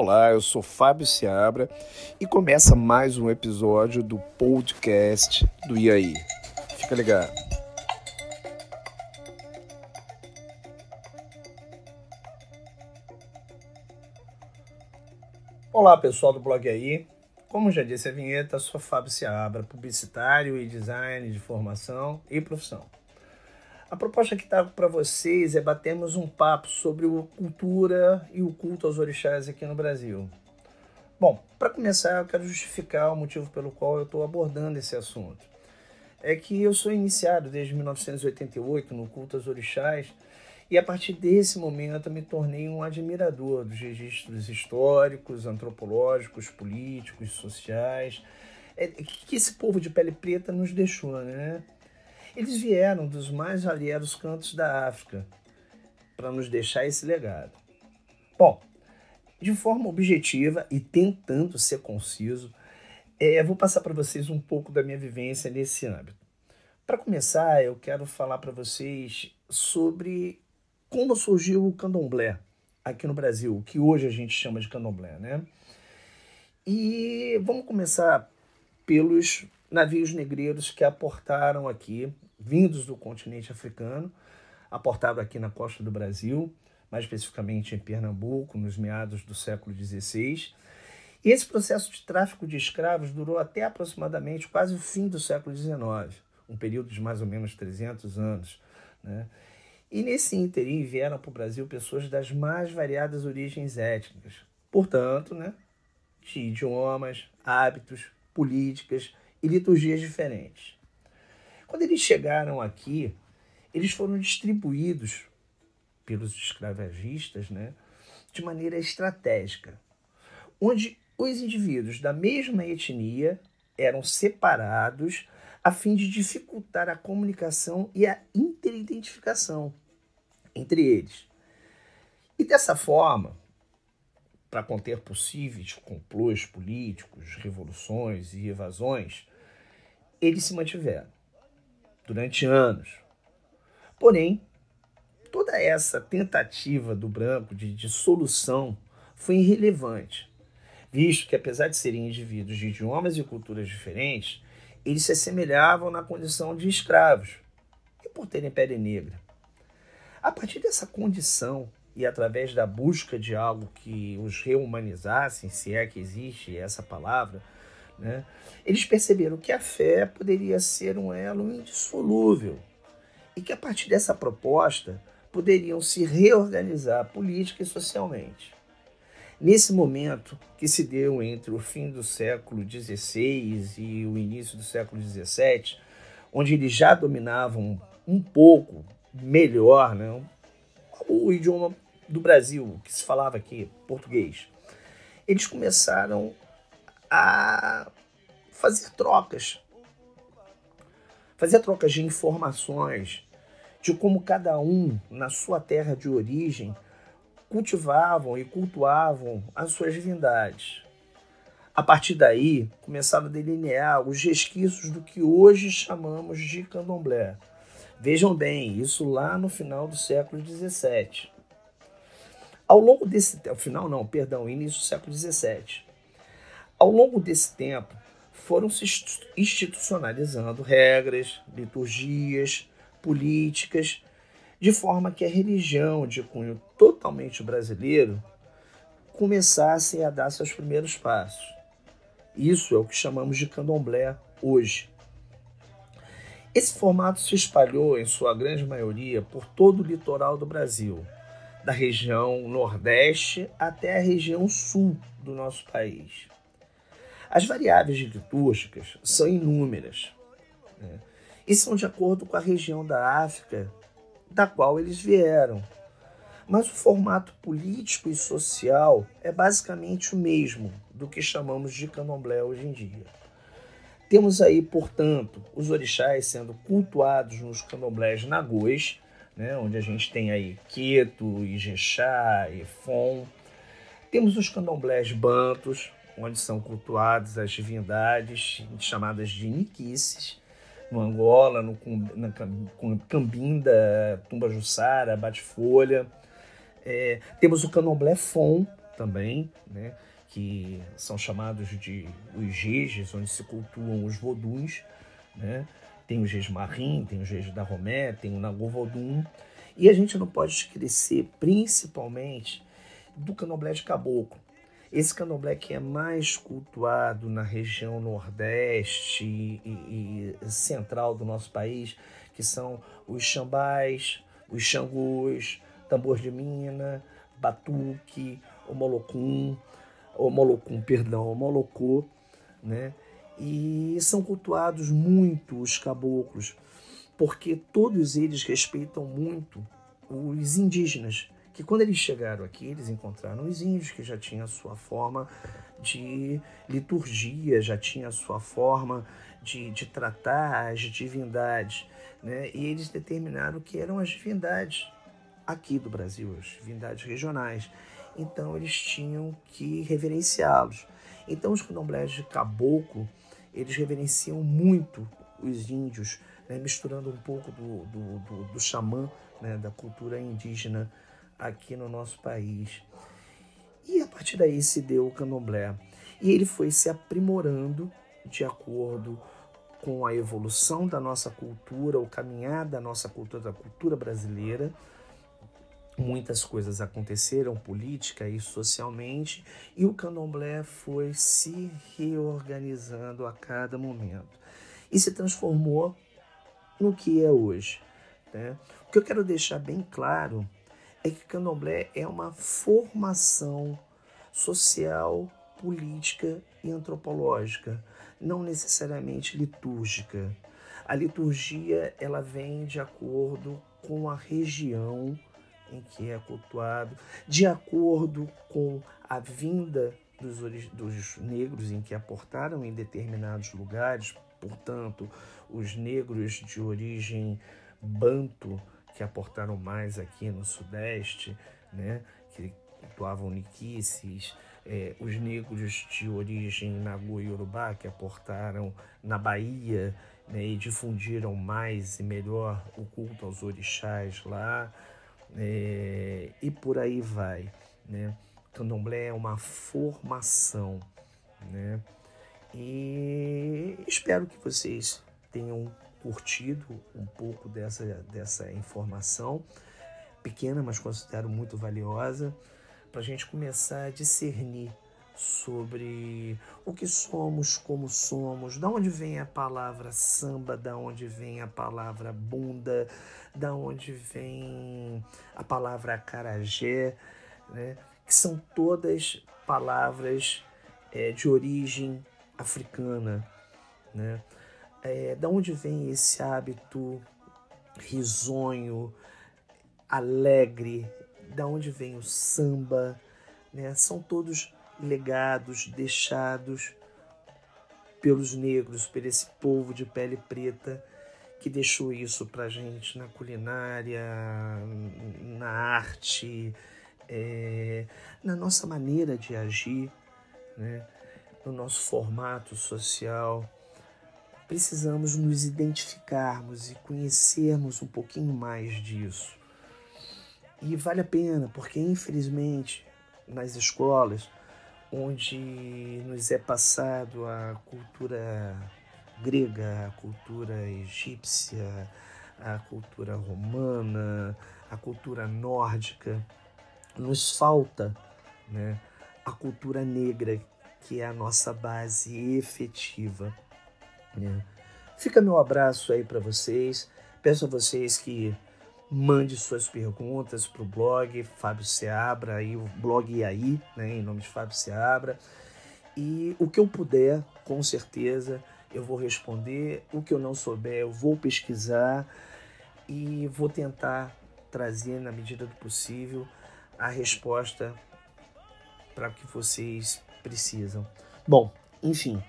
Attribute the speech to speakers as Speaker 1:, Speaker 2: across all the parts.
Speaker 1: Olá, eu sou Fábio Seabra e começa mais um episódio do podcast do IAI. Fica ligado. Olá, pessoal do blog aí. Como já disse a vinheta, sou Fábio Seabra, publicitário e design de formação e profissão. A proposta que trago para vocês é batermos um papo sobre a cultura e o culto aos orixás aqui no Brasil. Bom, para começar, eu quero justificar o motivo pelo qual eu estou abordando esse assunto. É que eu sou iniciado desde 1988 no culto aos orixás e a partir desse momento me tornei um admirador dos registros históricos, antropológicos, políticos, sociais é, que esse povo de pele preta nos deixou, né? Eles vieram dos mais variados cantos da África para nos deixar esse legado. Bom, de forma objetiva e tentando ser conciso, é, vou passar para vocês um pouco da minha vivência nesse âmbito. Para começar, eu quero falar para vocês sobre como surgiu o candomblé aqui no Brasil, o que hoje a gente chama de candomblé, né? E vamos começar pelos navios negreiros que aportaram aqui vindos do continente africano, aportado aqui na costa do Brasil, mais especificamente em Pernambuco, nos meados do século XVI. E esse processo de tráfico de escravos durou até aproximadamente quase o fim do século XIX, um período de mais ou menos 300 anos. Né? E nesse ínterim vieram para o Brasil pessoas das mais variadas origens étnicas, portanto, né, de idiomas, hábitos, políticas e liturgias diferentes. Quando eles chegaram aqui, eles foram distribuídos pelos escravagistas né, de maneira estratégica, onde os indivíduos da mesma etnia eram separados a fim de dificultar a comunicação e a interidentificação entre eles. E dessa forma, para conter possíveis complôs políticos, revoluções e evasões, eles se mantiveram durante anos. Porém, toda essa tentativa do branco de dissolução foi irrelevante, visto que, apesar de serem indivíduos de idiomas e culturas diferentes, eles se assemelhavam na condição de escravos e por terem pele negra. A partir dessa condição e através da busca de algo que os reumanizasse, se é que existe essa palavra, né? Eles perceberam que a fé poderia ser um elo indissolúvel e que a partir dessa proposta poderiam se reorganizar política e socialmente. Nesse momento que se deu entre o fim do século XVI e o início do século XVII, onde eles já dominavam um pouco melhor né, o idioma do Brasil, que se falava aqui, português, eles começaram a fazer trocas. Fazer trocas de informações de como cada um, na sua terra de origem, cultivavam e cultuavam as suas divindades. A partir daí, começaram a delinear os resquícios do que hoje chamamos de candomblé. Vejam bem, isso lá no final do século XVII. Ao longo desse... Ao final não, perdão, início do século XVII. Ao longo desse tempo, foram se institucionalizando regras, liturgias, políticas, de forma que a religião de cunho totalmente brasileiro começasse a dar seus primeiros passos. Isso é o que chamamos de candomblé hoje. Esse formato se espalhou, em sua grande maioria, por todo o litoral do Brasil, da região Nordeste até a região Sul do nosso país. As variáveis litúrgicas são inúmeras né? e são de acordo com a região da África da qual eles vieram. Mas o formato político e social é basicamente o mesmo do que chamamos de candomblé hoje em dia. Temos aí, portanto, os orixás sendo cultuados nos candomblés nagôs, né, onde a gente tem aí Queto, Ijexá, Efon. Temos os candomblés bantos, onde são cultuadas as divindades chamadas de Niquices, no Angola, no na Cambinda, Tumba Jussara, Bate-Folha. É, temos o candomblé Fon, também, né? que são chamados de os jejes, onde se cultuam os voduns, né? Tem o jeje marim, tem o jeje da Romé, tem o Nagô Vodum. E a gente não pode esquecer, principalmente, do candomblé de caboclo. Esse candomblé que é mais cultuado na região nordeste e, e, central do nosso país, que são os xambás, os xangôs, tambor de mina, batuque, o molocum, o molocum, perdão, o molocô, né? E são cultuados muito os caboclos, porque todos eles respeitam muito os indígenas, que quando eles chegaram aqui, eles encontraram os índios que já tinham a sua forma de liturgia, já tinha sua forma de, de tratar as divindades, né? E eles determinaram que eram as divindades aqui do Brasil, as divindades regionais. Então eles tinham que reverenciá-los. Então os candomblés de caboclo, eles reverenciam muito os índios, né? misturando um pouco do, do, do, do xamã, né? da cultura indígena aqui no nosso país. E a partir daí se deu o candomblé. E ele foi se aprimorando de acordo com a evolução da nossa cultura, o caminhar da nossa cultura, da cultura brasileira, muitas coisas aconteceram política e socialmente e o candomblé foi se reorganizando a cada momento e se transformou no que é hoje. Né? O que eu quero deixar bem claro é que candomblé é uma formação social, política e antropológica, não necessariamente litúrgica. A liturgia ela vem de acordo com a região em que é cultuado, de acordo com a vinda dos, dos negros em que aportaram em determinados lugares, portanto, os negros de origem banto que aportaram mais aqui no Sudeste, né, que cultuavam niquices, é, os negros de origem Nagu e Urubá que aportaram na Bahia né, e difundiram mais e melhor o culto aos orixás lá, é, e por aí vai. Né? Candomblé é uma formação. Né? E espero que vocês tenham curtido um pouco dessa, dessa informação, pequena, mas considero muito valiosa, para a gente começar a discernir sobre o que somos, como somos, da onde vem a palavra samba, da onde vem a palavra bunda, da onde vem a palavra acarajé, né? que são todas palavras é, de origem africana. Né? É, da onde vem esse hábito risonho, alegre, da onde vem o samba, né? são todos legados deixados pelos negros, por esse povo de pele preta que deixou isso para gente na culinária, na arte, é, na nossa maneira de agir, né? no nosso formato social. Precisamos nos identificarmos e conhecermos um pouquinho mais disso. E vale a pena, porque infelizmente nas escolas onde nos é passado a cultura grega, a cultura egípcia, a cultura romana, a cultura nórdica. Nos falta né, a cultura negra, que é a nossa base efetiva. Né? Fica meu abraço aí para vocês. Peço a vocês que mande suas perguntas para o blog Fábio Seabra, aí o blog aí, né, em nome de Fábio Seabra. E o que eu puder, com certeza, eu vou responder. O que eu não souber, eu vou pesquisar e vou tentar trazer, na medida do possível, a resposta para o que vocês precisam. Bom, enfim,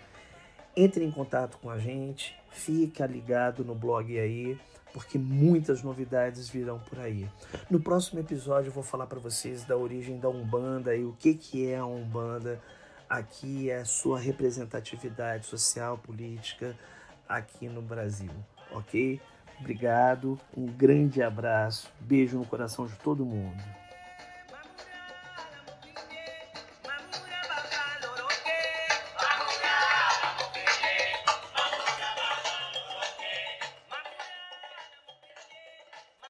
Speaker 1: entre em contato com a gente, fica ligado no blog aí, porque muitas novidades virão por aí. No próximo episódio eu vou falar para vocês da origem da Umbanda e o que, que é a Umbanda aqui é a sua representatividade social, política aqui no Brasil, ok? Obrigado, um grande abraço, beijo no coração de todo mundo.